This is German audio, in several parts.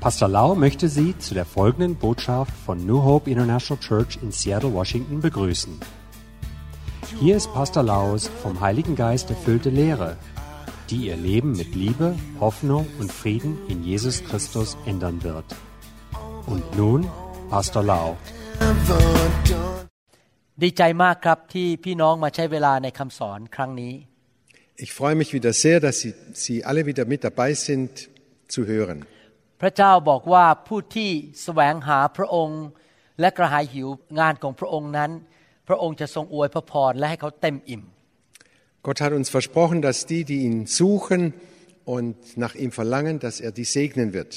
Pastor Lau möchte Sie zu der folgenden Botschaft von New Hope International Church in Seattle, Washington begrüßen. Hier ist Pastor Laus vom Heiligen Geist erfüllte Lehre, die Ihr Leben mit Liebe, Hoffnung und Frieden in Jesus Christus ändern wird. Und nun Pastor Lau. ดีใจมากครับที่พี่น้องมาใช้เวลาในคำสอนครั้งนี้ Ich freue mich wieder sehr, dass Sie, Sie alle wieder mit dabei sind zu hören. พระเจ้าบอกว่าผู้ที่แสวงหาพระองค์และกระหายหิวงานของพระองค์นั้น พระองค์จะทรงอวยพระพรและให้เขาเต็มอิ่ม Gott hat uns versprochen, dass die, die ihn suchen und nach ihm verlangen, dass er die segnen wird.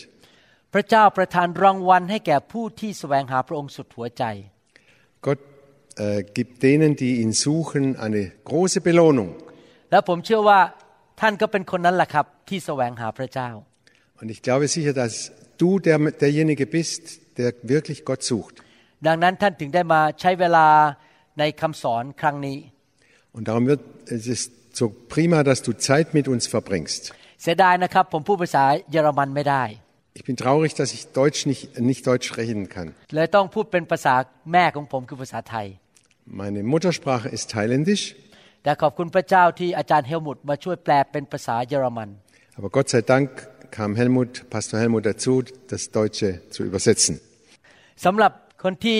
พระเจ้าประทานรางวัลให้แก่ผู้ที่แสวงหาพระองค์สุดหัวใจ Gott äh, gibt denen, die ihn suchen, eine große Belohnung. และผมเชื่อว่าท่านก็เป็นคนนั้นแหละครับที่แสวงหาพระเจ้า Und ich glaube sicher, dass du der, derjenige bist, der wirklich Gott sucht. Und darum wird es ist so prima, dass du Zeit mit uns verbringst. Ich bin traurig, dass ich Deutsch nicht nicht Deutsch sprechen kann. Meine Muttersprache ist Thailändisch. แต่ขอบคุณพระเจ้าที่อาจารย์เฮลมุตมาช่วยแปลเป็นภาษาเยอรมัน Aber Gott sei Dank kam Helmut, Pastor Helmut dazu, das Deutsche zu übersetzen. สำหรับคนที่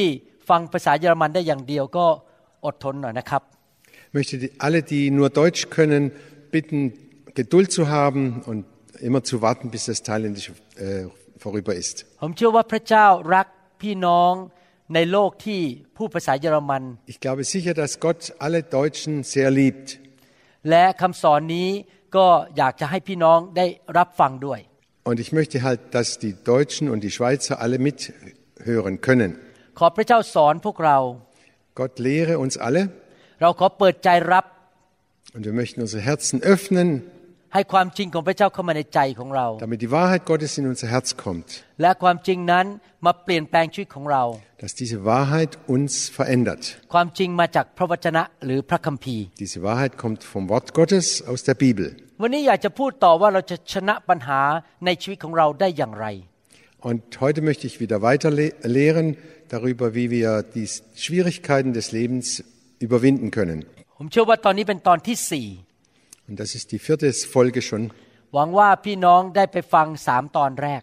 ฟังภาษาเยอรมันได้อย่างเดียวก็อดทนหน่อยนะครับ Ich möchte die, alle, die nur Deutsch können, bitten, Geduld zu haben und immer zu warten, bis das Thailändische äh, vorüber ist. ผมเชื่อว่าพระเจ้ารักพี่น้องในโลกที่พูดภาษาเยอรมัน Ich glaube sicher, dass Gott alle Deutschen sehr liebt. และคำสอนนี้ ก็อยากจะให้พี่น้องได้รับฟังด้วย Und ich möchte halt, dass die Deutschen und die Schweizer alle mithören können. ขอพระเจ้าสอนพวกเรา Gott lehre uns alle เราขอเปิดใจรับ und wir möchten unsere Herzen öffnen, ให้ความจริงของพระเจ้าเข้ามาในใจของเรา damit die Wahrheit Gottes in unser Herz kommt, และความจริงนั้นมาเปลี่ยนแปลงชีวิตของเรา dass diese Wahrheit uns verändert. ความจริงมาจากพระวจนะหรือพระคัมภีร์ Diese Wahrheit kommt vom Wort Gottes aus der Bibel. วันนี้อยากจะพูดต่อว่าเราจะชนะปัญหาในชีวิตของเราได้อย่างไร Und heute möchte ich wieder weiter le- lehren darüber, wie wir die Schwierigkeiten des Lebens überwinden können. Und das ist die vierte Folge schon. หวังว่าพี่น้องได้ไปฟังสามตอนแรก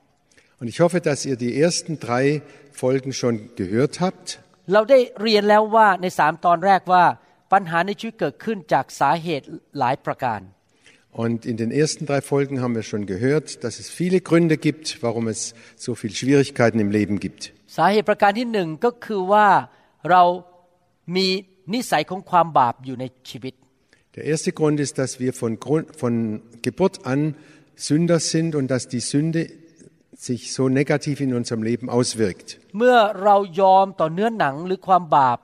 Und ich hoffe, dass ihr die ersten drei Folgen schon gehört habt. เราได้เรียนแล้วว่าในสามตอนแรกว่าปัญหาในชีวิตเกิดขึ้นจากสาเหตุหลายประการ Und in den ersten drei Folgen haben wir schon gehört, dass es viele Gründe gibt, warum es so viele Schwierigkeiten im Leben gibt. สาเหตุประการที่หนึ่งก็คือว่าเรามีนิสัยของความบาปอยู่ในชีวิต Der erste Grund ist, dass wir von, Grund, von Geburt an Sünder sind und dass die Sünde sich so negativ in unserem Leben auswirkt. เมื่อเรายอมต่อเนื้อหนังหรือความบาป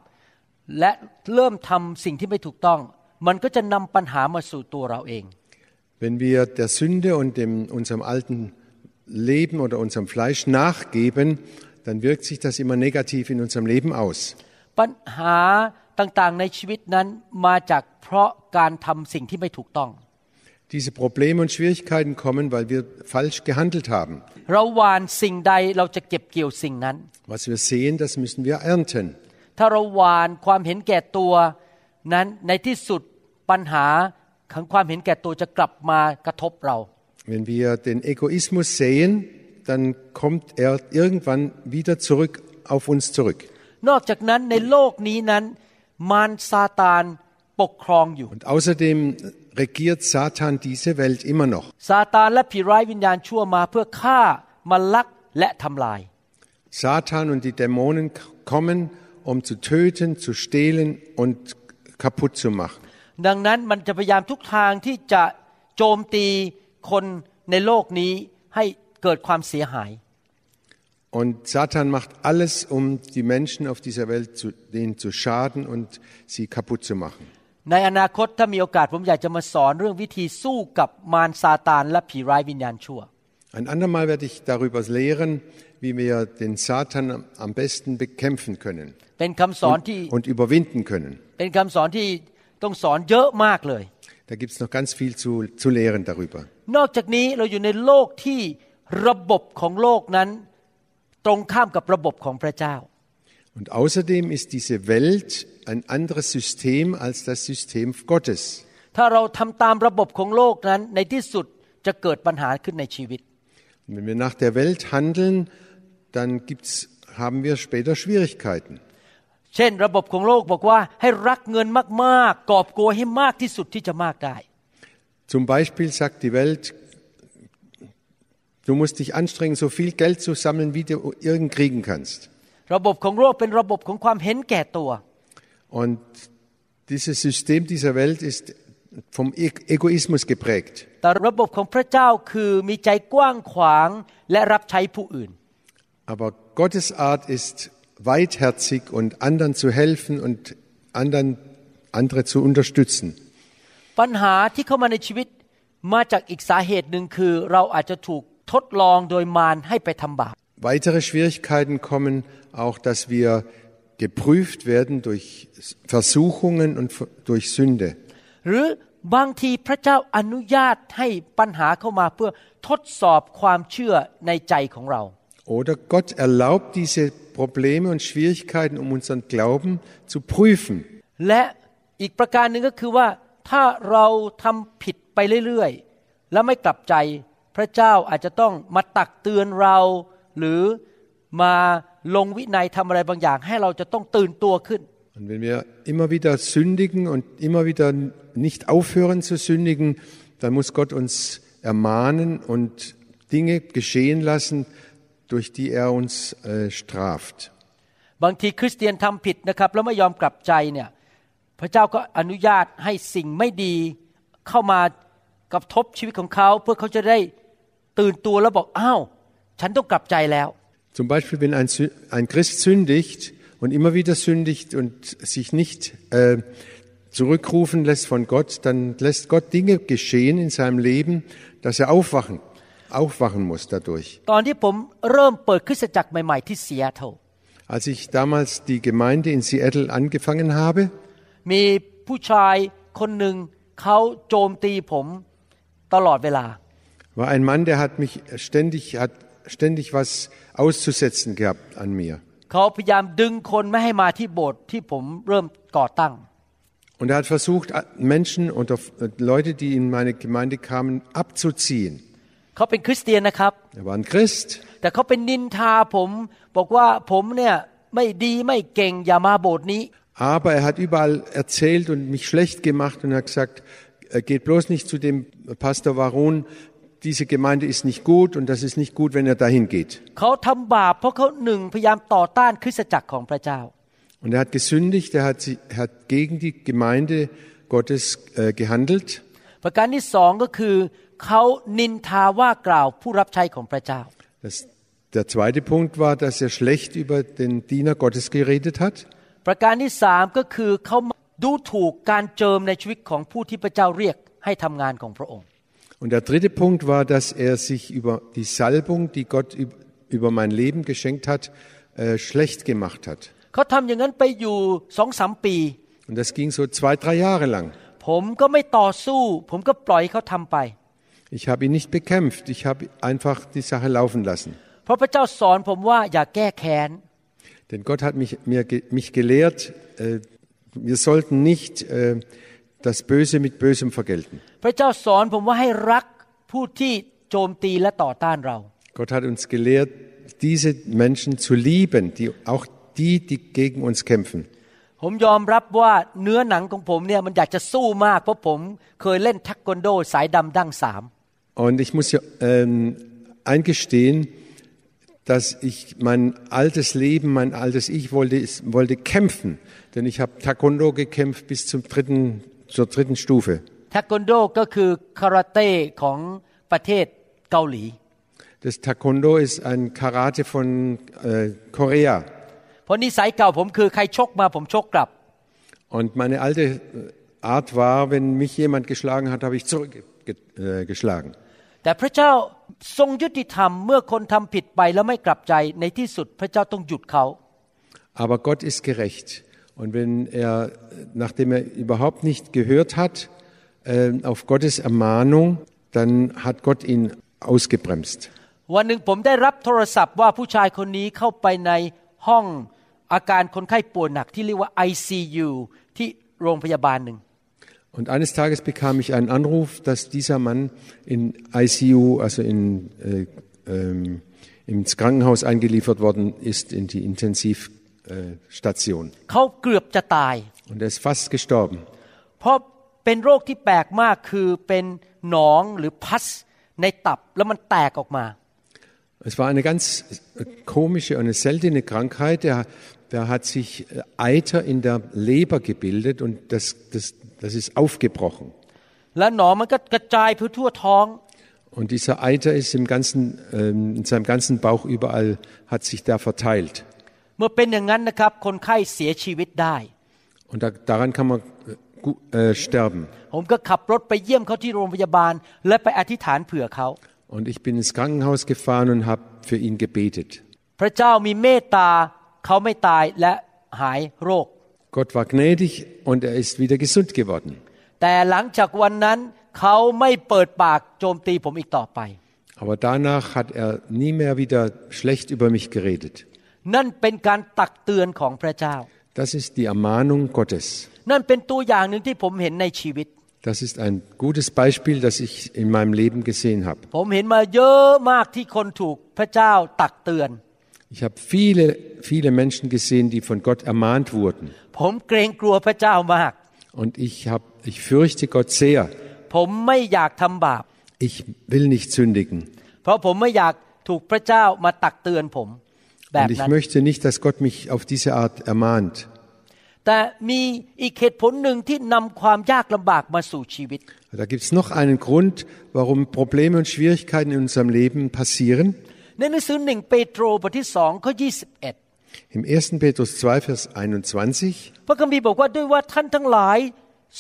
และเริ่มทำสิ่งที่ไม่ถูกต้อง มันก็จะนำปัญหามาสู่ตัวเราเอง Wenn wir der Sünde und dem, unserem alten Leben oder unserem Fleisch nachgeben, dann wirkt sich das immer negativ in unserem Leben aus. ปัญหา ต่างๆในชีวิตนั้นมาจากเพราะการทำสิ่งที่ไม่ถูกต้อง Diese Probleme und Schwierigkeiten kommen, weil wir falsch gehandelt haben. เราหวานสิ่งใดเราจะเก็บเกี่ยวสิ่งนั้น Was wir sehen, das müssen wir ernten. ถ้าเราหวานความเห็นแก่ตัวนั้นในที่สุดปัญหาของความเห็นแก่ตัวจะกลับมากระทบเรา Wenn wir den Egoismus sehen, dann kommt er irgendwann wieder zurück auf uns zurück. นอกจากนั้นในโลกนี้นั้น มารซาตานปกครองอยู่ Und außerdem regiert Satan diese Welt immer noch. ซาตานและผีร้ายวิญญาณชั่วมาเพื่อฆ่ามาลักและทำลาย Satan und die Dämonen k- kommen, um zu töten, zu stehlen und kaputt zu machen. ดังนั้นมันจะพยายามทุกทางที่จะโจมตีคนในโลกนี้ให้เกิดความเสียหาย Und Satan macht alles, um die Menschen auf dieser Welt zu, denen zu schaden und sie kaputt zu machen. ในอนาคตถ้ามีโอกาสผมอยากจะมาสอนเรื่องวิธีสู้กับมารซาตานและผีร้ายวิญญาณชั่ว Ein andermal werde ich darüber lehren, wie wir den Satan am- am besten bekämpfen können เป็นคำสอนที่ und überwinden können. เป็นคำสอนที่ต้องสอนเยอะมากเลย Da gibt es noch ganz viel zu, zu lehren darüber. นอกจากนี้เราอยู่ในโลกที่ ระบบของโลกนั้น ตรงข้ามกับระบบของพระเจ้า Und außerdem ist diese Welt ein anderes System als das System Gottes. ถ้าเราทำตามระบบของโลกนั้นในที่สุดจะเกิดปัญหาขึ้นในชีวิต Und wenn wir nach der Welt handeln, dann gibt's, haben wir später Schwierigkeiten. เช่น ระบบของโลกบอกว่าให้รักเงินมากๆ กอบโกยให้มากที่สุดที่จะมากได้ Zum Beispiel sagt die Welt, du musst dich anstrengen, so viel Geld zu sammeln, wie du irgend kriegen kannst. ระบบของโลกเป็นระบบของความเห็นแก่ตัว Und dieses System dieser Welt ist vom E- Egoismus geprägt. แต่ระบบของพระเจ้าคือมีใจกว้างขวางและรับใช้ผู้อื่น Aber Gottes Art ist weitherzig und anderen zu helfen und anderen, andere zu unterstützen. ปัญหาที่เข้ามาในชีวิตมาจากอีกสาเหตุหนึ่งคือ เราอาจจะถูก ทดลองโดยมารให้ไปทำบาป Weitere Schwierigkeiten kommen auch, dass wir geprüft werden durch Versuchungen und durch Sünde. หรือบางทีพระเจ้าอนุญาตให้ปัญหาเข้ามาเพื่อทดสอบความเชื่อในใจของเรา Oder Gott erlaubt diese Probleme und Schwierigkeiten, um unseren Glauben zu prüfen. และอีกประการหนึ่งก็คือว่าถ้าเราทำผิดไปเรื่อยๆ แล้วไม่กลับใจ พระเจ้าอาจจะต้องมาตักเตือนเรา หรือมาลงวินัยทำอะไรบางอย่าง ให้เราจะต้องตื่นตัวขึ้น Und wenn wir immer wieder sündigen und immer wieder nicht aufhören zu sündigen, dann muss Gott uns ermahnen und Dinge geschehen lassen, durch die er uns äh, straft. บางทีคริสเตียนทำผิดนะครับแล้วไม่ยอมกลับใจเนี่ยพระเจ้าก็อนุญาตให้สิ่งไม่ดีเข้ามากระทบชีวิตของเขาเพื่อเขาจะได้ ตื่นตัวแล้วบอกอ้าวฉันต้องกลับใจแล้ว Zum Beispiel, wenn ein, Sü- ein Christ sündigt und immer wieder sündigt und sich nicht äh, zurückrufen lässt von Gott, dann lässt Gott Dinge geschehen in seinem Leben, dass er aufwachen, aufwachen muss dadurch. ตอนที่ผมเริ่มเปิดคริสตจักรใหม่ๆที่ซีแอตเทิล Als ich damals die Gemeinde in Seattle angefangen habe, มีผู้ชายคนหนึ่งเขาโจมตีผมตลอดเวลา war ein Mann, der hat mich ständig, hat ständig was auszusetzen gehabt an mir. เขาพยายามดึงคนไม่ให้มาที่โบสถ์ที่ผมเริ่มก่อตั้ง Und er hat versucht, Menschen oder Leute, die in meine Gemeinde kamen, abzuziehen. เขาเป็นคริสเตียนนะครับ Er war ein Christ, แต่เขาเป็นนินทาผม บอกว่าผมเนี่ยไม่ดีไม่เก่งอย่ามาโบสถ์นี้ aber er hat überall erzählt und mich schlecht gemacht und hat gesagt, er geht bloß nicht zu dem Pastor Varon, diese Gemeinde ist nicht gut und das ist nicht gut, wenn er dahin geht. เขาทำบาปเพราะเขาหนึ่งพยายามต่อต้านคริสตจักรของพระเจ้า Und er hat gesündigt, er hat, sie- er hat gegen die Gemeinde Gottes äh, gehandelt. ประการที่สองก็คือเขานินทาว่ากล่าวผู้รับใช้ของพระเจ้า Das, der zweite Punkt war, dass er schlecht über den Diener Gottes geredet hat. ประการที่สามก็คือเขาดูถูกการเจิมในชีวิตของผู้ที่พระเจ้าเรียกให้ทำงานของพระองค์ Und der dritte Punkt war, dass er sich über die Salbung, die Gott über mein Leben geschenkt hat, äh, schlecht gemacht hat. Und das ging so zwei, drei Jahre lang. Ich habe ihn nicht bekämpft, ich habe einfach die Sache laufen lassen. Denn Gott hat mich, mir, mich gelehrt, äh, wir sollten nicht äh, das Böse mit Bösem vergelten. พระเจ้าสอนผมว่าให้รักผู้ที่โจมตีและต่อต้านเรา Gott hat uns gelehrt, diese Menschen zu lieben, die, auch die, die gegen uns kämpfen. ผมยอมรับว่าเนื้อหนังของผมเนี่ยมันอยากจะสู้มากเพราะผมเคยเล่นเทควันโดสายดำดั้งสาม Und ich muss ja ähm, eingestehen, dass ich mein altes Leben, mein altes Ich wollte, wollte kämpfen. Denn ich habe Taekwondo gekämpft bis zum dritten, zur dritten Stufe. เทควันโดก็คือคาราเต้ของประเทศเกาหลี Das Taekwondo ist ein Karate von äh, Korea. เพราะนิสัยเก่าผมคือใครชกมาผมชกกลับ Und meine alte äh, Art war, wenn mich jemand geschlagen hat, habe ich zurückgeschlagen. แต่พระเจ้าทรงยุติธรรมเมื่อคนทำผิดไปแล้วไม่กลับใจในที่สุดพระเจ้าต้องหยุดเขา Aber Gott ist gerecht. Und wenn er, nachdem er überhaupt nicht gehört hat, äh, auf Gottes Ermahnung, dann hat Gott ihn ausgebremst. วันหนึ่งผมได้รับโทรศัพท์ว่าผู้ชายคนนี้เข้าไปในห้องอาการคนไข้ป่วยหนักที่เรียกว่า ICU ที่โรงพยาบาลหนึ่ง Und eines Tages bekam ich einen Anruf, dass dieser Mann in ICU, also in, äh, ähm, ins Krankenhaus eingeliefert worden ist, in die Intensivstation. เขาเกือบจะตาย Und er ist fast gestorben. เพราะเป็นโรคที่แปลกมากคือเป็นหนองหรือพัสในตับแล้วมันแตกออกมา Es war eine ganz äh, komische und eine seltene Krankheit. Da, da hat sich äh, Eiter in der Leber gebildet und das, das, das ist aufgebrochen. แล้วหนองมันก็กระจายไปทั่วท้อง Und dieser Eiter ist im ganzen, ähm, in seinem ganzen Bauch überall, hat sich da verteilt. เมื่อเป็นอย่างนั้นนะครับ คนไข้เสียชีวิตได้ Und da, daran kann man äh, gu- äh, sterben. ผมก็ขับรถไปเยี่ยมเขาที่โรงพยาบาล และไปอธิษฐานเผื่อเขา Und ich bin ins Krankenhaus gefahren und habe für ihn gebetet. พระเจ้ามีเมตตาเขาไม่ตายและหายโรค Gott war gnädig und er ist wieder gesund geworden. แต่หลังจากวันนั้นเขาไม่เปิดปากโจมตีผมอีกต่อไป Aber danach hat er nie mehr wieder schlecht über mich geredet. นั่นเป็นการตักเตือนของพระเจ้า Das ist die Ermahnung Gottes. นั่นเป็นตัวอย่างหนึ่งที่ผมเห็นในชีวิต Das ist ein gutes Beispiel, das ich in meinem Leben gesehen habe. ผมเห็นมาเยอะมากที่คนถูกพระเจ้าตักเตือน Ich habe viele, viele Menschen gesehen, die von Gott ermahnt wurden. ผมเกรงกลัวพระเจ้ามาก Und ich, hab, ich fürchte Gott sehr. ผมไม่อยากทำบาป Ich will nicht sündigen. เพราะผมไม่อยากถูกพระเจ้ามาตักเตือนผม แบบ Und ich นั้น möchte nicht, dass Gott mich auf diese Art ermahnt. แต่มีอีกเหตุผลหนึ่งที่นำความยากลำบากมาสู่ชีวิต Da gibt es noch einen Grund, warum Probleme und Schwierigkeiten in unserem Leben passieren. ในหนังสือหนึ่งเปโตรบทที่สองข้อ21 Im 1. Petrus 2, Vers 21 พระคัมภีร์บอกว่าด้วยว่าท่านทั้งหลาย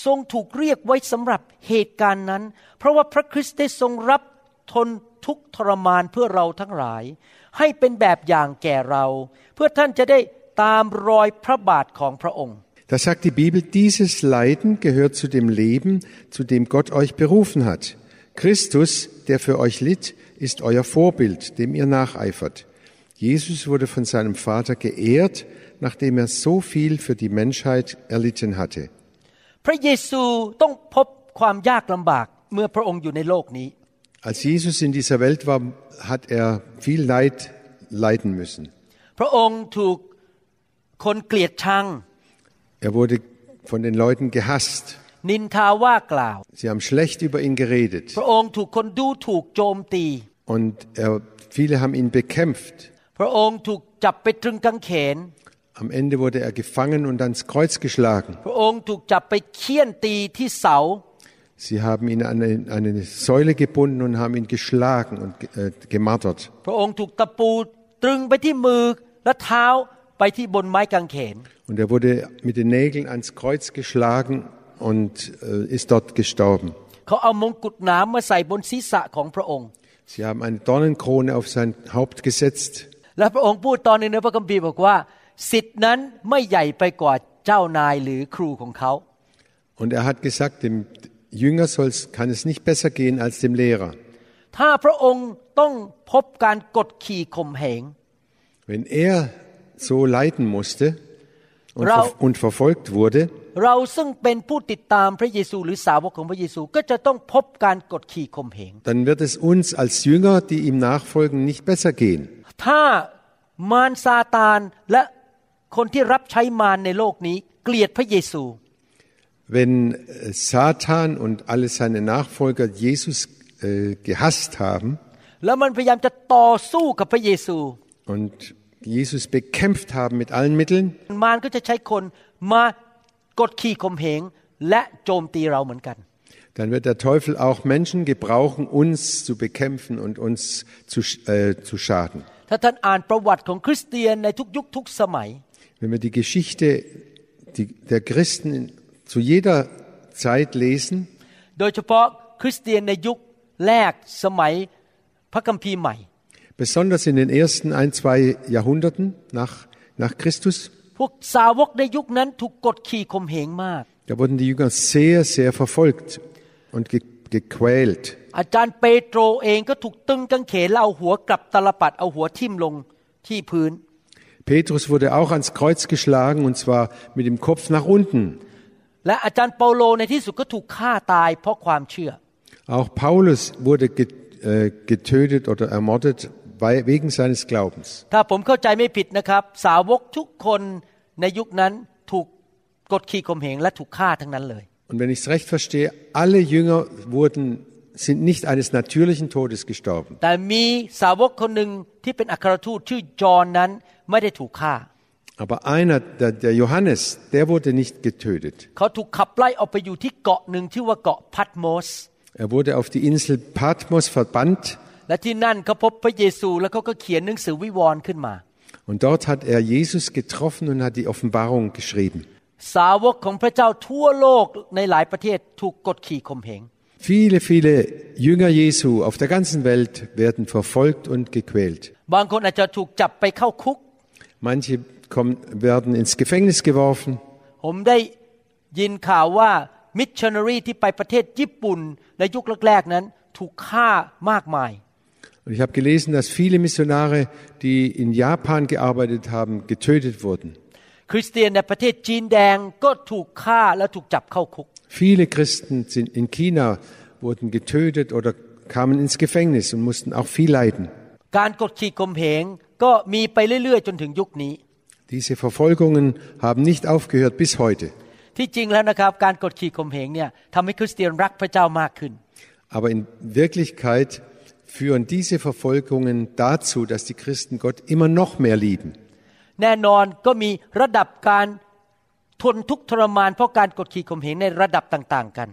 ทรงถูกเรียกไว้สำหรับเหตุการณ์นั้น เพราะว่าพระคริสต์ได้ทรงรับทนทุกข์ทรมานเพื่อเราทั้งหลาย ให้เป็นแบบอย่างแก่เรา เพื่อท่านจะได้ตามรอยพระบาทของพระองค์ Da sagt die Bibel, dieses Leiden gehört zu dem Leben, zu dem Gott euch berufen hat. Christus, der für euch litt, ist euer Vorbild, dem ihr nacheifert. Jesus wurde von seinem Vater geehrt, nachdem er so viel für die Menschheit erlitten hatte. พระเยซูต้องพบความยากลำบากเมื่อพระองค์อยู่ในโลกนี้ Als Jesus in dieser Welt war, hat er viel Leid leiden müssen. พระองค์ถูกคนเกลียดชัง Er wurde von den Leuten gehasst. นินทาว่ากล่าว Sie haben schlecht über ihn geredet. พระองค์ถูกคนดูถูกโจมตี Und er, viele haben ihn bekämpft. พระองค์ถูกจับไปตรึงกางเขน Am Ende wurde er gefangen und ans Kreuz geschlagen. พระองค์ถูกจับไปเคี่ยนตีที่เสา Sie haben ihn an eine, Säule gebunden und haben ihn geschlagen und äh, gemartert. Und er wurde mit den Nägeln ans Kreuz geschlagen und äh, ist dort gestorben. Sie haben eine Dornenkrone auf sein Haupt gesetzt. Und er hat gesagt, dem Jünger soll's, kann es nicht besser gehen als dem Lehrer. ถ้าพระองค์ต้องพบการกดขี่ข่มเหง Wenn er so leiden musste und, Rau- ver und verfolgt wurde, เราซึ่งเป็นผู้ติดตามพระเยซูหรือสาวกของพระเยซูก็จะต้องพบการกดขี่ข่มเหง dann wird es uns als Jünger, die ihm nachfolgen, nicht besser gehen. ถ้ามารซาตานและคนที่รับใช้มารในโลกนี้เกลียดพระเยซู wenn äh, Satan und alle seine Nachfolger Jesus äh, gehasst haben und Jesus bekämpft haben mit allen Mitteln, dann wird der Teufel auch Menschen gebrauchen, uns zu bekämpfen und uns zu, äh, zu schaden. Wenn wir die Geschichte der Christen zu jeder Zeit lesen, โดยเฉพาะคริสเตียนในยุคแรกสมัยพระคัมภีร์ใหม่ besonders in den ersten ein, zwei Jahrhunderten nach, nach Christus, พวกสาวกในยุคนั้นถูกกดขี่ข่มเหงมาก da wurden die Jünger sehr, sehr verfolgt und ge, gequält. อาจารย์เปโตรเองก็ถูกตึงกางเขนแล้วเอาหัวกลับตลปัดเอาหัวทิ่มลงที่พื้น Petrus wurde auch ans Kreuz geschlagen und zwar mit dem Kopf nach unten. และอาจารย์เปาโลในที่สุดก็ถูกฆ่าตายเพราะความเชื่อ Auch Paulus wurde get- äh, getötet oder ermordet weil- wegen seines Glaubens. ถ้าผมเข้าใจไม่ผิดนะครับ สาวกทุกคนในยุคนั้นถูกกดขี่ข่มเหงและถูกฆ่าทั้งนั้นเลย Und wenn ich es recht verstehe, alle Jünger wurden, sind nicht eines natürlichen Todes gestorben. แต่มีสาวกคนหนึ่งที่เป็นอัครทูตชื่อจอห์นนั้นไม่ได้ถูกฆ่า aber einer, der, der Johannes, der wurde nicht getötet. Er wurde auf die Insel Patmos verbannt. Und dort hat er Jesus getroffen und hat die Offenbarung geschrieben. Viele, viele Jünger Jesu auf der ganzen Welt werden verfolgt und gequält. Manche kommen, werden ins Gefängnis geworfen. ผมได้ยินข่าวว่ามิชชันนารีที่ไปประเทศญี่ปุ่นในยุคแรกๆนั้น ถูกฆ่ามากมาย Und ich habe gelesen, dass viele Missionare, die in Japan gearbeitet haben, getötet wurden. คริสเตียนในประเทศจีนแดงก็ถูกฆ่าและถูกจับเข้าคุก Viele Christen sind in China, wurden getötet oder kamen ins Gefängnis und mussten auch viel leiden. Diese Verfolgungen haben nicht aufgehört bis heute. ที่จริงแล้วนะครับ การกดขี่ข่มเหงเนี่ยทำให้คริสเตียนรักพระเจ้ามากขึ้น Aber in Wirklichkeit führen diese Verfolgungen dazu, dass die Christen Gott immer noch mehr lieben. แน่นอนก็มีระดับการทนทุกข์ทรมาน เพราะการกดขี่ข่มเหงในระดับต่างๆกัน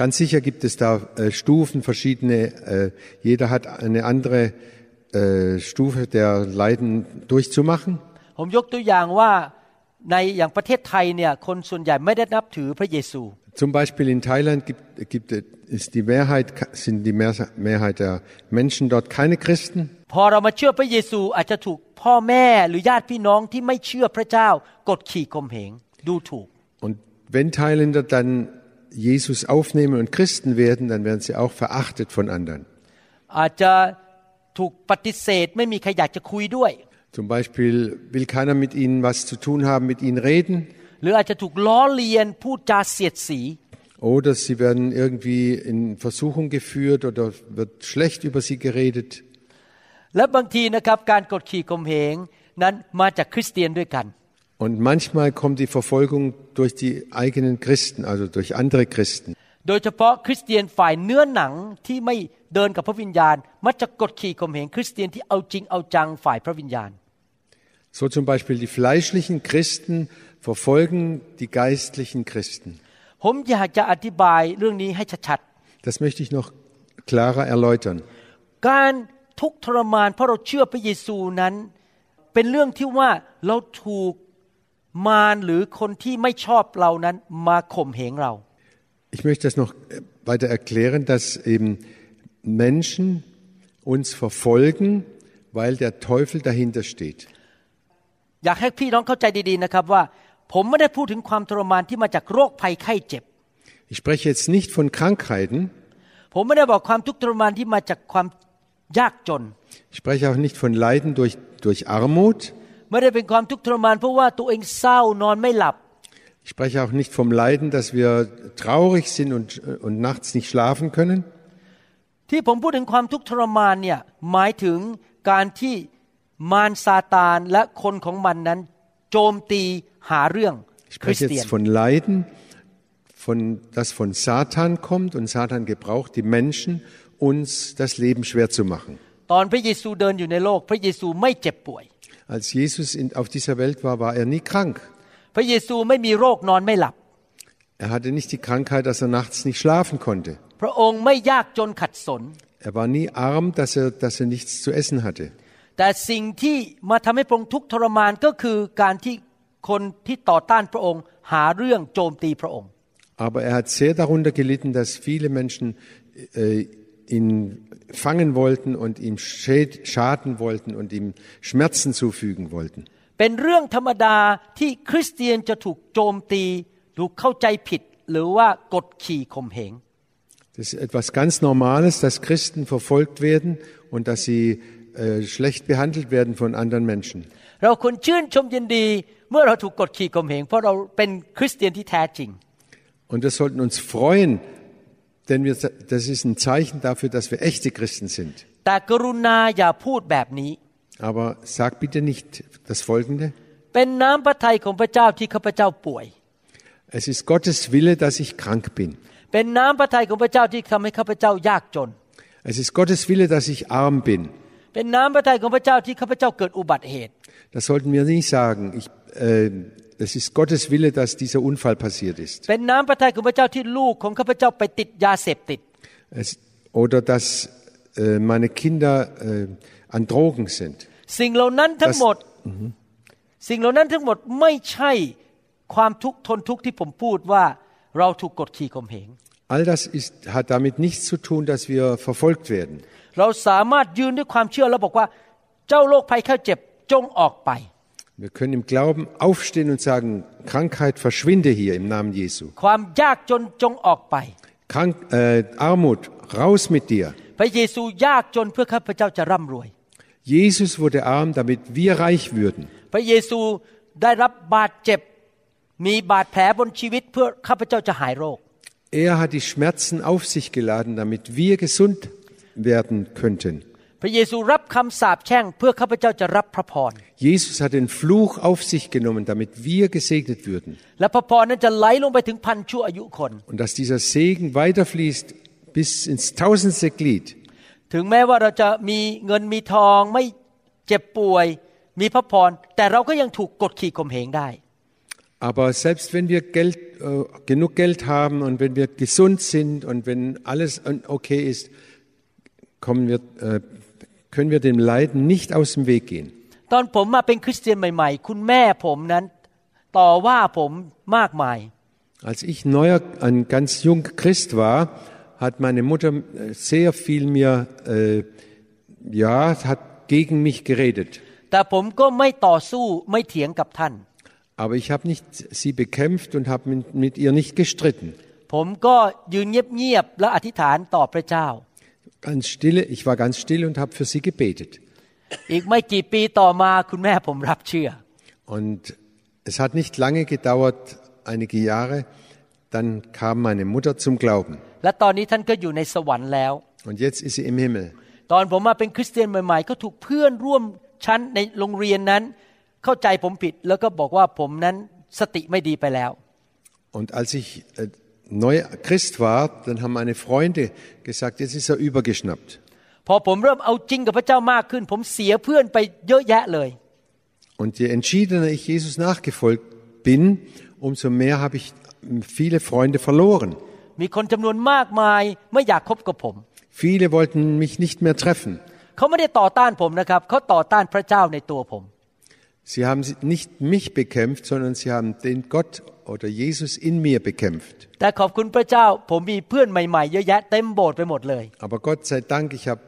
Ganz sicher gibt es da äh, Stufen, verschiedene, äh, jeder hat eine andere äh, Stufe der Leiden durchzumachen. ผมยกตัวอย่างว่าในอย่างประเทศไทยเนี่ยคนส่วนใหญ่ไม่ได้นับถือพระเยซู Zum Beispiel in Thailand gibt, gibt, ist die Mehrheit, sind die Mehr- Mehrheit der Menschen dort keine Christen. พอเรามาเชื่อพระเยซูอาจจะถูกพ่อแม่หรือญาติพี่น้องที่ไม่เชื่อพระเจ้ากดขี่ข่มเหงดูถูก Und wenn Thailänder dann Jesus aufnehmen und Christen werden, dann werden sie auch verachtet von anderen. อาจจะถูกปฏิเสธไม่มีใครอยากจะคุยด้วย Zum Beispiel will keiner mit ihnen was zu tun haben, mit ihnen reden. หรืออาจจะถูกล้อเลียนพูดจาเสียดสี Oder sie werden irgendwie in Versuchung geführt oder wird schlecht über sie geredet. และบางทีนะครับการกดขี่ข่มเหงนั้นมาจากคริสเตียนด้วยกัน Und manchmal kommt die Verfolgung durch die eigenen Christen, also durch andere Christen. โดยเฉพาะคริสเตียนฝ่ายเนื้อหนังที่ไม่เดินกับพระวิญญาณ มักจะกดขี่ข่มเหงคริสเตียนที่เอาจริงเอาจังฝ่ายพระวิญญาณ So zum Beispiel die fleischlichen Christen verfolgen die geistlichen Christen. ผมอยากจะอธิบายเรื่องนี้ให้ชัด Das möchte ich noch klarer erläutern. ๆการทุกข์ทรมานเพราะเราเชื่อพระเยซูนั้น เป็นเรื่องที่ว่าเราถูกมารหรือคนที่ไม่ชอบเรานั้นมาข่มเหงเรา Ich möchte das noch weiter erklären, dass eben Menschen uns verfolgen, weil der Teufel dahinter steht. อยากให้พี่น้องเข้าใจดีๆนะครับว่า ผมไม่ได้พูดถึงความทรมานที่มาจากโรคภัยไข้เจ็บ Ich spreche jetzt nicht von Krankheiten, ผมไม่ได้บอกความทุกข์ทรมานที่มาจากความยากจน ich spreche auch nicht von Leiden durch, durch Armut, ไม่ได้เป็นความทุกข์ทรมานเพราะว่าตัวเองเศร้านอนไม่หลับ ich spreche auch nicht vom Leiden, dass wir traurig sind und, und nachts nicht schlafen können. ที่ผมพูดถึงความทุกข์ทรมานเนี่ยหมายถึงการที่ มารซาตานและคนของมันนั้น โจมตีหาเรื่อง Ich คริส spreche เตียน jetzt von Leiden, von, das von Satan kommt und Satan gebraucht die Menschen, uns das Leben schwer zu machen. ตอนพระเยซูเดินอยู่ในโลก พระเยซูไม่เจ็บป่วย Als Jesus in, auf dieser Welt war, war er nie krank. พระเยซูไม่มีโรคนอนไม่หลับ Er hatte nicht die Krankheit, dass er nachts nicht schlafen konnte. พระองค์ไม่ยากจนขัดสน Er war nie arm, dass er, dass er nichts zu essen hatte. แต่สิ่งที่มาทำให้พระองค์ทุกข์ทรมานก็คือการที่คนที่ต่อต้านพระองค์หาเรื่องโจมตีพระองค์ Aber er hat sehr darunter gelitten, dass viele Menschen äh, ihn fangen wollten und ihm schäd- schaden wollten und ihm Schmerzen zufügen wollten. เป็นเรื่องธรรมดาที่คริสเตียนจะถูกโจมตีถูกเข้าใจผิด หรือว่ากดขี่ข่มเหง Das ist etwas ganz Normales, dass Christen verfolgt werden und dass sie äh, äh, schlecht behandelt werden von anderen Menschen. Und das sollten uns freuen, denn wir, das ist ein Zeichen dafür, dass wir echte Christen sind. Aber sag bitte nicht das Folgende. Es ist Gottes Wille, dass ich krank bin. Es ist Gottes Wille, dass ich arm bin. เป็นน้ำพระทัยของพระเจ้าที่ข้าพเจ้าเกิดอุบัติเหตุ Das sollten wir nicht sagen. Ich, äh, es ist Gottes Wille, dass dieser Unfall passiert ist. เป็นน้ำพระทัยของพระเจ้าที่ลูกของข้าพเจ้าไปติดยาเสพติด Es, oder dass äh, meine Kinder äh, an Drogen sind. สิ่งเหล่านั้นทั้งหมด สิ่งเหล่านั้นทั้งหมดไม่ใช่ความทุกข์ทนทุกข์ที่ผมพูดว่าเราถูกกดขี่ข่มเหง All das ist, hat damit nichts zu tun, dass wir verfolgt werden. เราสามารถยืนด้วยความเชื่อแล้วบอกว่า เจ้าโรคภัยไข้เจ็บจงออกไป Wir können im Glauben aufstehen und sagen, Krankheit verschwinde hier im Namen Jesu. ความยากจนจงออกไป Krank, äh, Armut, raus mit dir. พระเยซูยากจนเพื่อข้าพเจ้าจะร่ำรวย Jesus wurde arm, damit wir reich würden. พระเยซูได้รับบาดเจ็บ มีบาดแผลบนชีวิตเพื่อข้าพเจ้าจะหายโรค Er hat die Schmerzen auf sich geladen, damit wir gesund werden könnten. พระเยซูรับคำสาปแช่งเพื่อข้าพเจ้าจะรับพระพร Jesus hat den Fluch auf sich genommen, damit wir gesegnet würden. และพระพรนั้นจะไหลลงไปถึงพันชั่วอายุคน Und dass dieser Segen weiterfließt bis ins tausendste Glied. ถึงแม้ว่าเราจะมีเงินมีทองไม่เจ็บป่วย มีพระพร แต่เราก็ยังถูกกดขี่ข่มเหงได้ Aber selbst wenn wir Geld, äh, genug Geld haben und wenn wir gesund sind und wenn alles okay ist, kommen wir, äh, können wir dem Leiden nicht aus dem Weg gehen. ตอนผมมาเป็นคริสเตียนใหม่ๆ คุณแม่ผมนั้น ต่อว่าผมมากมาย Als ich neuer, ein ganz jung Christ war, hat meine Mutter äh, sehr viel mir, äh, ja, hat gegen mich geredet. แต่ผมก็ไม่ต่อสู้ไม่เถียงกับท่าน Aber ich habe nicht sie bekämpft und habe mit, mit ihr nicht gestritten. ผมก็ยืนเงียบๆและอธิษฐานต่อพระเจ้า Ganz stille, ich war ganz still und habe für sie gebetet. อีกไม่กี่ปีต่อมาคุณแม่ผมรับเชื่อ Und es hat nicht lange gedauert, einige Jahre, dann kam meine Mutter zum Glauben. และตอนนี้ท่านก็อยู่ในสวรรค์แล้ว Und jetzt ist sie im Himmel. ตอนผมมาเป็นคริสเตียนใหม่ๆ ก็ถูกเพื่อนร่วมชั้นในโรงเรียนนั้น เข้าใจผมผิด แล้วก็บอกว่าผมนั้นสติไม่ดีไปแล้ว Und als ich äh, neu Christ war, dann haben meine Freunde gesagt, jetzt ist er übergeschnappt. พอผมเริ่มเอาจริงกับพระเจ้ามากขึ้น ผมเสียเพื่อนไปเยอะแยะเลย Und je entschiedener ich Jesus nachgefolgt bin, umso mehr habe ich viele Freunde verloren. มีคนจำนวนมากมายไม่อยากคบกับผม Viele wollten mich nicht mehr treffen. เขาไม่ได้ต่อต้านผมนะครับ เขาต่อต้านพระเจ้าในตัวผม Sie haben nicht mich bekämpft, sondern sie haben den Gott oder Jesus in mir bekämpft. แต่ขอบคุณพระเจ้า ผมมีเพื่อนใหม่ๆ เยอะแยะเต็มโบสถ์ไปหมดเลย Aber Gott sei Dank, ich habe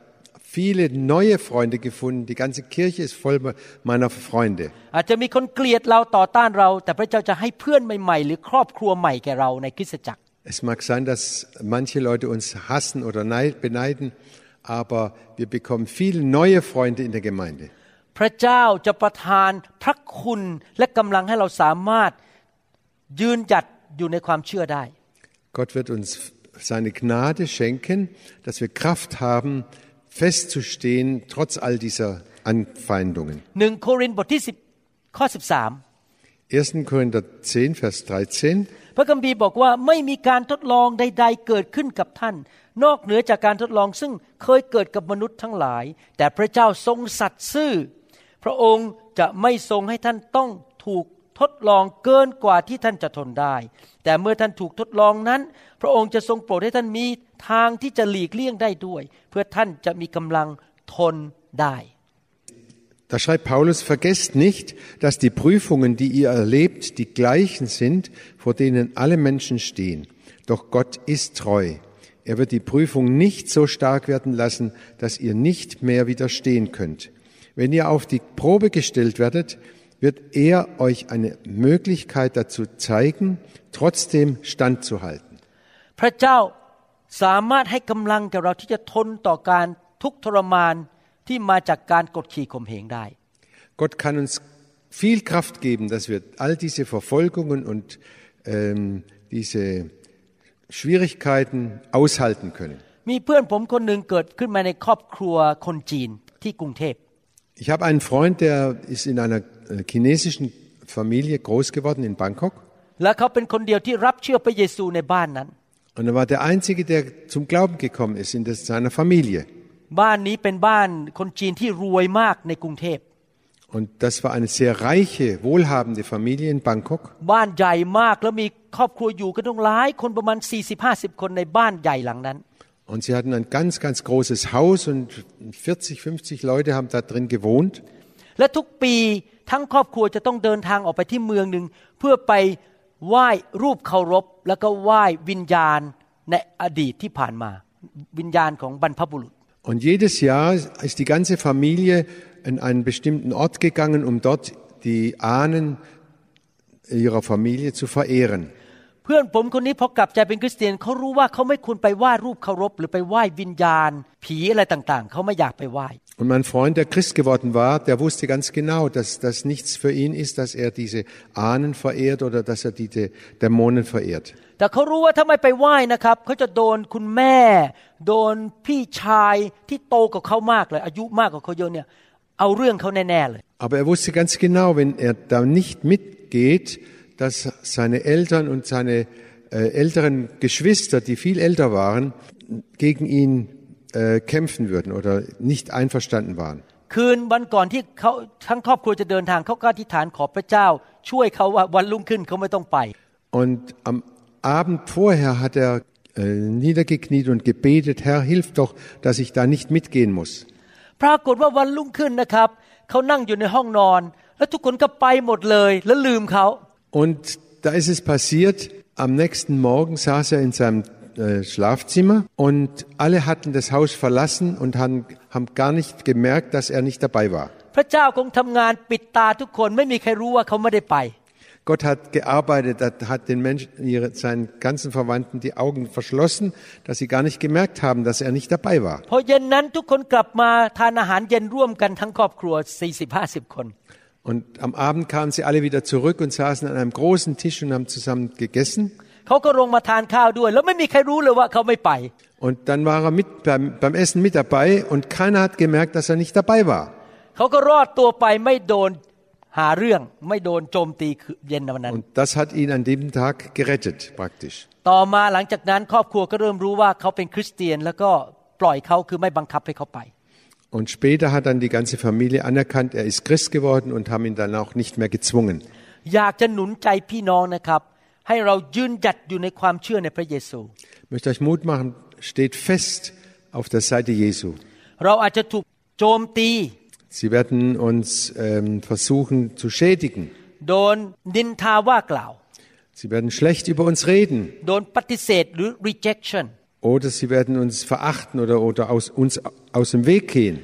viele neue Freunde gefunden. Die ganze Kirche ist voll meiner Freunde. อาจจะมีคนเกลียดเราต่อต้านเรา แต่พระเจ้าจะให้เพื่อนใหม่ๆ หรือครอบครัวใหม่แก่เราในคริสตจักร Es mag sein, dass manche Leute uns hassen oder neid, beneiden, aber wir bekommen viele neue Freunde in der Gemeinde. พระเจ้าจะประทานพระคุณและกำลังให้เราสามารถยืนหยัดอยู่ในความเชื่อได้ Gott wird uns seine Gnade schenken, dass wir Kraft haben, festzustehen, trotz all dieser Anfeindungen. หนึ่งโครินธ์บทที่10ข้อ 1. Korinther 10, Vers 13. 13 พระคัมภีร์บอกว่าไม่มีการทดลองใด ๆ เกิดขึ้นกับท่าน นอกเหนือจากการทดลองซึ่งเคยเกิดกับมนุษย์ทั้งหลาย แต่พระเจ้าทรงสัตย์ซื่อพ ระองค์จะไม่ทรงให้ท่านต้องถูกทดลองเกินกว่าที่ท่านจะทนได้ แต่เมื่อท่านถูกทดลองนั้น พระองค์จะทรงโปรดให้ท่านมีทางที่จะหลีกเลี่ยงได้ด้วย เพื่อท่านจะมีกำลังทนได้ Da schreibt Paulus, vergesst nicht, dass die Prüfungen, die ihr erlebt, die gleichen sind, vor denen alle Menschen stehen. Doch Gott ist treu. Er wird die Prüfung nicht so stark werden lassen, dass ihr nicht mehr widerstehen könnt. Wenn ihr auf die Probe gestellt werdet, wird er euch eine Möglichkeit dazu zeigen, trotzdem standzuhalten. พระเจ้า สามารถให้กำลังแก่เราที่จะทนต่อการทุกข์ทรมานที่มาจากการกดขี่ข่มเหงได้ Gott kann uns viel Kraft geben, dass wir all diese Verfolgungen und ähm, diese Schwierigkeiten aushalten können. มีเพื่อนผมคนหนึ่งเกิดขึ้นมาในครอบครัวคนจีนที่กรุงเทพ Ich habe einen Freund, der ist in einer äh, chinesischen Familie groß geworden in Bangkok. และเขาเป็นคนเดียวที่รับเชื่อพระเยซูในบ้านนั้น Und er war der Einzige, der zum Glauben gekommen ist in das, seiner Familie. บ้านนี้เป็นบ้านคนจีนที่รวยมากในกรุงเทพ Und das war eine sehr reiche, wohlhabende Familie in Bangkok. บ้านใหญ่มากแล้วมีครอบครัวอยู่กันต้องหลายคนประมาณ 40-50 คนในบ้านใหญ่หลังนั้น Und sie hatten ein ganz, ganz großes Haus und 40, 50 Leute haben da drin gewohnt. และทุกปีทั้งครอบครัวจะต้องเดินทางออกไปที่เมืองหนึ่งเพื่อไปไหว้รูปเคารพ แล้วก็ไหว้วิญญาณในอดีตที่ผ่านมา วิญญาณของบรรพบุรุษ Und jedes Jahr ist die ganze Familie in einen bestimmten Ort gegangen, um dort die Ahnen ihrer Familie zu verehren. เพื่อนผมคนนี้พอกลับใจเป็นคริสเตียนเขารู้ว่าเขาไม่ควรไปไหว้รูปเคารพ หรือไปไหว้วิญญาณ ผีอะไรต่างๆ เขาไม่อยากไปไหว้ Und mein Freund, der Christ geworden war, der wusste ganz genau, dass das nichts für ihn ist, dass er diese Ahnen verehrt oder dass er diese Dämonen verehrt. แต่เขารู้ว่าถ้าไม่ไปไหว้นะครับเขาจะโดนคุณแม่ โดนพี่ชายที่โตกว่าเขามากเลย อายุมากกว่าเขาเยอะเนี่ยเอาเรื่องเขาแน่ๆเลย Aber er wusste ganz genau, wenn er da nicht mitgeht, dass seine Eltern und seine äh, älteren Geschwister, die viel älter waren, gegen ihn äh, kämpfen würden oder nicht einverstanden waren. คืนวันก่อนที่เขาทั้งครอบครัวจะเดินทางเขาก็อธิษฐานขอพระเจ้า ช่วยเขาว่าวันรุ่งขึ้นเขาไม่ต้องไป Und am Abend vorher hat er äh, niedergekniet und gebetet, Herr, hilf doch, dass ich da nicht mitgehen muss. ปรากฏว่าวันรุ่งขึ้นนะครับเขานั่งอยู่ในห้องนอน แล้วทุกคนก็ไปหมดเลย แล้วลืมเขา Und da ist es passiert, am nächsten Morgen saß er in seinem äh, Schlafzimmer und alle hatten das Haus verlassen und haben, haben gar nicht gemerkt, dass er nicht dabei war. พระเจ้าคงทำงานปิดตาทุกคนไม่มีใครรู้ว่าเขาไม่ได้ไป Gott hat gearbeitet, hat, hat den Menschen, ihre, seinen ganzen Verwandten die Augen verschlossen, dass sie gar nicht gemerkt haben, dass er nicht dabei war. พอเย็นนั้นทุกคนกลับมาทานอาหารเย็นร่วมกันทั้งครอบครัว 40-50 คน Und am Abend kamen sie alle wieder zurück und saßen an einem großen Tisch und haben zusammen gegessen. เขาก็ลงมาทานข้าวด้วย แล้วไม่มีใครรู้เลยว่าเขาไม่ไป Und dann war er mit beim, beim Essen mit dabei und keiner hat gemerkt, dass er nicht dabei war. เขาก็รอดตัวไปไม่โดนหาเรื่อง ไม่โดนโจมตีคือเย็นวันนั้น Und das hat ihn an dem Tag gerettet, praktisch. ต่อมาหลังจากนั้นครอบครัวก็เริ่มรู้ว่าเขาเป็นคริสเตียน แล้วก็ปล่อยเขาคือไม่บังคับให้เขาไป Und später hat dann die ganze Familie anerkannt, er ist Christ geworden und haben ihn dann auch nicht mehr gezwungen. อยากจะหนุนใจพี่น้องนะครับ ให้เรายืนหยัดอยู่ในความเชื่อในพระเยซู Ich möchte euch Mut machen, steht fest auf der Seite Jesu. เราอาจจะถูกโจมตี Sie werden uns ähm, versuchen zu schädigen. โดนนินทาว่ากล่าว Sie werden schlecht über uns reden โดนปฏิเสธหรือ rejection oder sie werden uns verachten oder, oder aus, uns aus dem Weg gehen.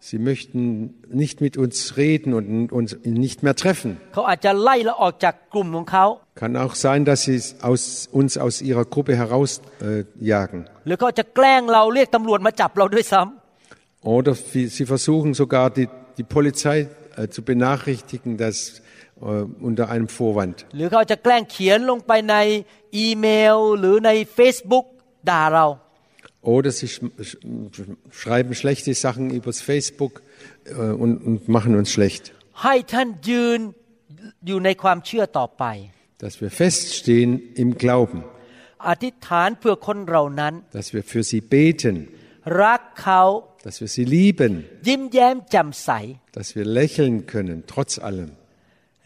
Sie möchten nicht mit uns reden und uns nicht mehr treffen. Kann auch sein, dass sie aus, uns aus ihrer Gruppe herausjagen. Äh, oder sie versuchen sogar die, die Polizei zu benachrichtigen, dass äh, unter einem Vorwand. หรือเขาจะแกล้งเขียนลงไปในอีเมล หรือใน Facebook ด่าเรา Oder sie sch sch schreiben schlechte Sachen übers Facebook äh, und, und machen uns schlecht. ให้ท่านยืนอยู่ในความเชื่อต่อไป Dass wir feststehen im Glauben, อธิษฐานเพื่อคนเหล่านั้น dass wir für sie beten, รักเขา dass wir sie lieben, ยิ้มแย้มแจ่มใส dass wir lächeln können, trotz allem.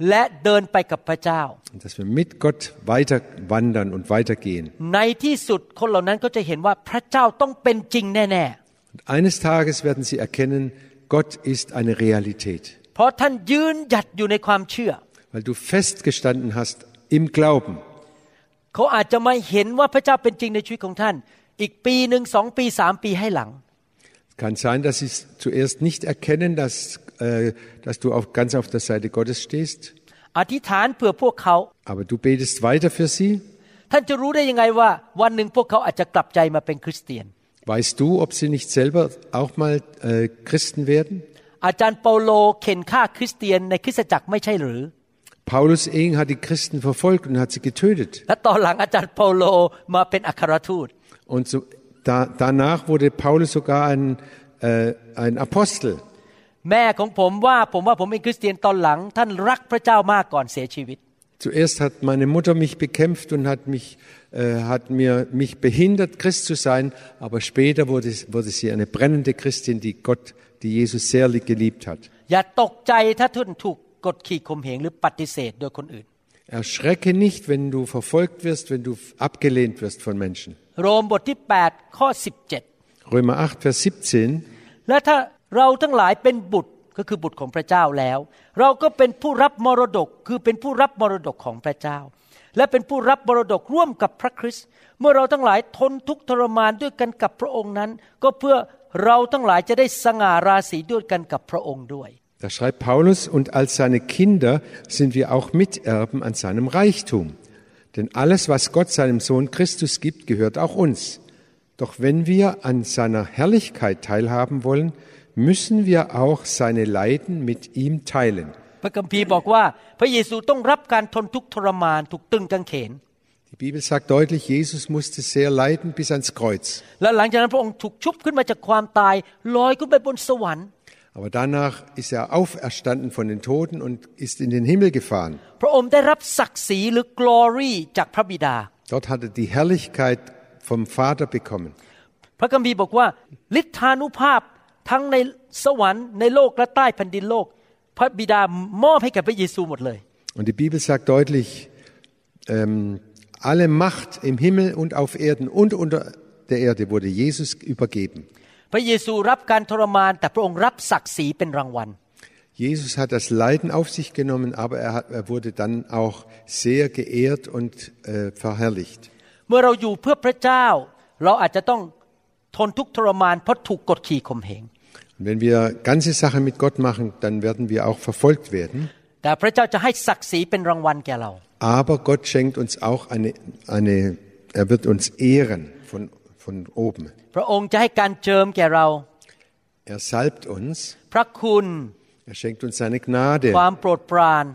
และเดินไปกับพระเจ้า Und dass wir mit Gott weiter wandern und weitergehen. ในที่สุดคนเหล่านั้นก็จะเห็นว่าพระเจ้าต้องเป็นจริงแน่ Und eines Tages werden sie erkennen, Gott ist eine Realität. ๆ เพราะท่านยืนหยัดอยู่ในความเชื่อ Weil du festgestanden hast im Glauben. เขาอาจจะไม่เห็นว่าพระเจ้าเป็นจริงในชีวิตของท่าน อีกปีหนึ่งสองปีสามปีให้หลัง Es kann sein, dass sie es zuerst nicht erkennen, dass, äh, dass du auch ganz auf der Seite Gottes stehst. อธิษฐานเพื่อพวกเขา Aber du betest weiter für sie. ท่านจะรู้ได้ยังไงว่า วันหนึ่งพวกเขาอาจจะกลับใจมาเป็นคริสเตียน Weißt du, ob sie nicht selber auch mal äh, Christen werden? อาจารย์เปาโลเข็นฆ่าคริสเตียนในคริสตจักรไม่ใช่หรือ Paulus Eng hat die Christen verfolgt und hat sie getötet. และตอนหลังอาจารย์เปาโลมาเป็นอัครทูต Und so, da, danach wurde Paulus sogar ein, äh, ein Apostel. แม่ของผมว่าผมว่าผมเป็นคริสเตียนตอนหลัง ท่านรักพระเจ้ามากก่อนเสียชีวิต Zuerst hat meine Mutter mich bekämpft und hat, mich, äh, hat mir, mich behindert, Christ zu sein, aber später wurde, wurde sie eine brennende Christin, die Gott, die Jesus sehr geliebt hat. อย่าตกใจถ้าท่านถูกกดขี่ข่มเหงหรือปฏิเสธโดยคนอื่น Erschrecke nicht, wenn du verfolgt wirst, wenn du abgelehnt wirst von Menschen. โรมบทที่ 8 ข้อ 17 Römer 8, Vers 17. และถ้าเราทั้งหลายเป็นบุตรก็คือบุตรของพระเจ้าแล้ว เราก็เป็นผู้รับมรดกคือเป็นผู้รับมรดกของพระเจ้า และเป็นผู้รับมรดกร่วมกับพระคริสต์เมื่อเราทั้งหลายทนทุกข์ทรมานด้วยกันกับพระองค์นั้น ก็เพื่อเราทั้งหลายจะได้สง่าราศีด้วยกันกับพระองค์ด้วย Da schreibt Paulus, und als seine Kinder sind wir auch Miterben an seinem Reichtum. Denn alles, was Gott seinem Sohn Christus gibt, gehört auch uns. Doch wenn wir an seiner Herrlichkeit teilhaben wollen, müssen wir auch seine Leiden mit ihm teilen. พระคัมภีร์บอกว่าพระเยซูต้องรับการทนทุกข์ทรมานถูกตึงกางเขน Die Bibel sagt deutlich, Jesus musste sehr leiden bis ans Kreuz. และหลังจากนั้นพระองค์ถูกชุบขึ้นมาจากความตายลอยขึ้นไปบนสวรรค์ Aber danach ist er auferstanden von den Toten und ist in den Himmel gefahren. พระองค์ได้รับศักดิ์ศรีหรือ glory จากพระบิดา Dort hat er die Herrlichkeit vom Vater bekommen. พระคัมภีร์บอกว่าฤทธานุภาพทั้งในสวรรค์ในโลกและใต้แผ่นดินโลก พระบิดามอบให้แก่พระเยซูหมดเลย Und die Bibel sagt deutlich, ähm, alle Macht im Himmel und auf Erden und unter der Erde wurde Jesus übergeben. พระเยซูรับการทรมาน แต่พระองค์รับศักดิ์ศรีเป็นรางวัล Jesus hat das Leiden auf sich genommen, aber er, hat, er wurde dann auch sehr geehrt und äh, verherrlicht. เมื่อเราอยู่เพื่อพระเจ้า เราอาจจะต้องทนทุกข์ทรมานเพราะถูกกดขี่ข่มเหง Und wenn wir ganze Sache mit Gott machen, dann werden wir auch verfolgt werden. แต่พระเจ้าจะให้ศักดิ์ศรีเป็นรางวัลแก่เรา Aber Gott schenkt uns auch eine, eine er wird uns ehren von, von oben. พระองค์จะให้การเจิมแก่เรา Er salbt uns, พระคุณ er schenkt uns seine Gnade, ความโปรดปราน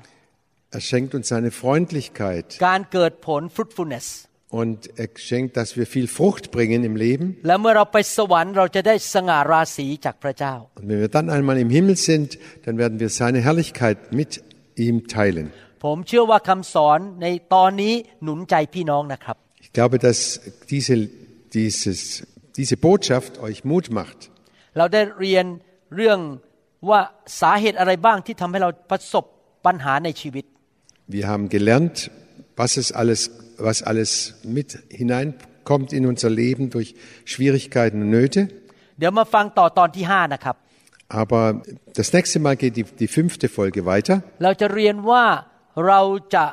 er schenkt uns seine Freundlichkeit การเกิดผล fruitfulness und er schenkt, dass wir viel Frucht bringen im Leben. และเมื่อเราไปสวรรค์เราจะได้สง่าราศีจากพระเจ้า Und wenn wir dann einmal im Himmel sind, dann werden wir seine Herrlichkeit mit ihm teilen. ผมเชื่อว่าคำสอนในตอนนี้หนุนใจพี่น้องนะครับ Ich glaube, dass diese, dieses, diese Botschaft euch Mut macht. เราได้เรียนเรื่องว่าสาเหตุอะไรบ้างที่ทำให้เราประสบปัญหาในชีวิต Wir haben gelernt, was es alles, was alles mit hineinkommt in unser Leben durch Schwierigkeiten und Nöte. เดี๋ยวมาฟังต่อตอนที่ห้านะครับ Aber das nächste Mal geht die, die fünfte Folge weiter. เราจะเรียนว่าเราจะ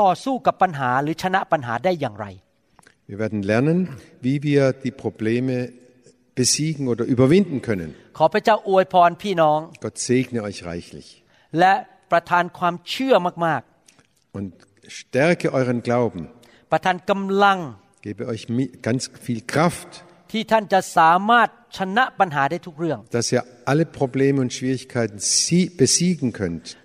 ต่อสู้กับปัญหาหรือชนะปัญหาได้อย่างไร wir werden lernen, wie wir die Probleme besiegen oder überwinden können. Gott segne euch reichlich. Und stärke euren Glauben. Gebe euch ganz viel Kraft. Dass ihr alle Probleme und Schwierigkeiten besiegen könnt.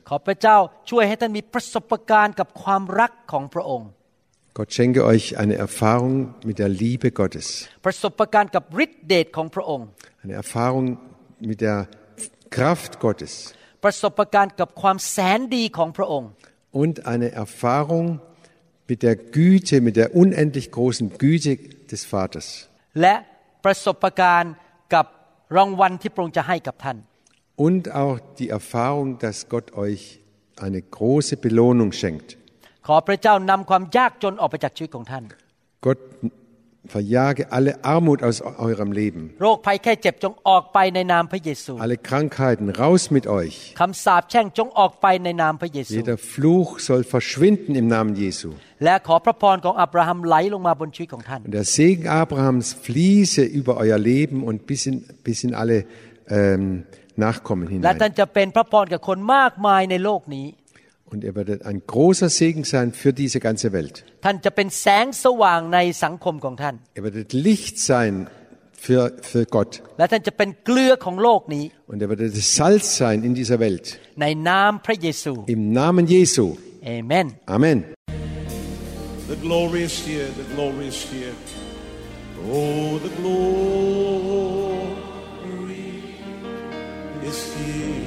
Gott schenke euch eine Erfahrung mit der Liebe Gottes. Eine Erfahrung mit der Kraft Gottes. Und eine Erfahrung mit der Güte, mit der unendlich großen Güte des Vaters. Und auch die Erfahrung, dass Gott euch eine große Belohnung schenkt. ขอพระเจ้านำความยากจนออกไปจากชีวิตของท่าน Gott verjage alle Armut aus eurem Leben, โรคภัยแค่เจ็บจงออกไปในนามพระเยซู alle Krankheiten raus mit euch. คำสาปแช่งจงออกไปในนามพระเยซู Jeder Fluch soll verschwinden im Namen Jesu. และขอพระพรของอับราฮัมไหลลงมาบนชีวิตของท่าน Und der Segen Abrahams fließe über euer Leben und bis in, bis in alle ähm, Nachkommen และท่าน hinein. จะเป็นพระพรกับคนมากมายในโลกนี้ Und er wird ein großer Segen sein für diese ganze Welt. ท่านจะเป็นแสงสว่างในสังคมของท่าน Er wird Licht sein für, für Gott. และท่านจะเป็นเกลือของโลกนี้ Und er wird das Salz sein in dieser Welt. ในนามพระเยซู Im Namen Jesu. เอเมน Amen. The glory is here, the glory is here. Oh, the glory is here.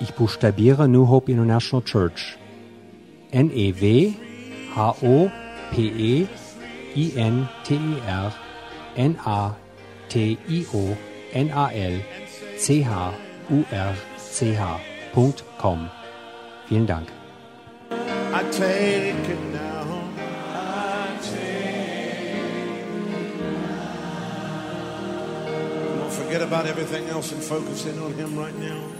Ich buchstabiere New Hope International Church. N-E-W-H-O-P-E-I-N-T-E-R N-A-T-I-O-N-A-L-C-H-U-R-C-H.com. Vielen Dank. Forget about everything else and focus in on Him right now.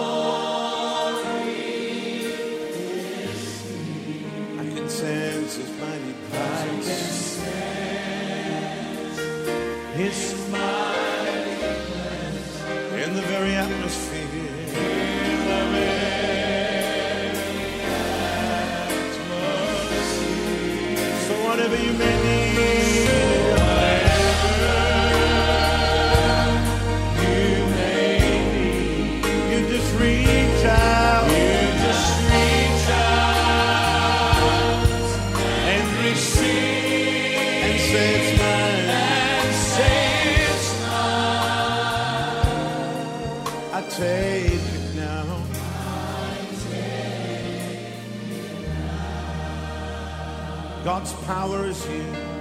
God's power is here.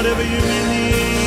Whatever you need.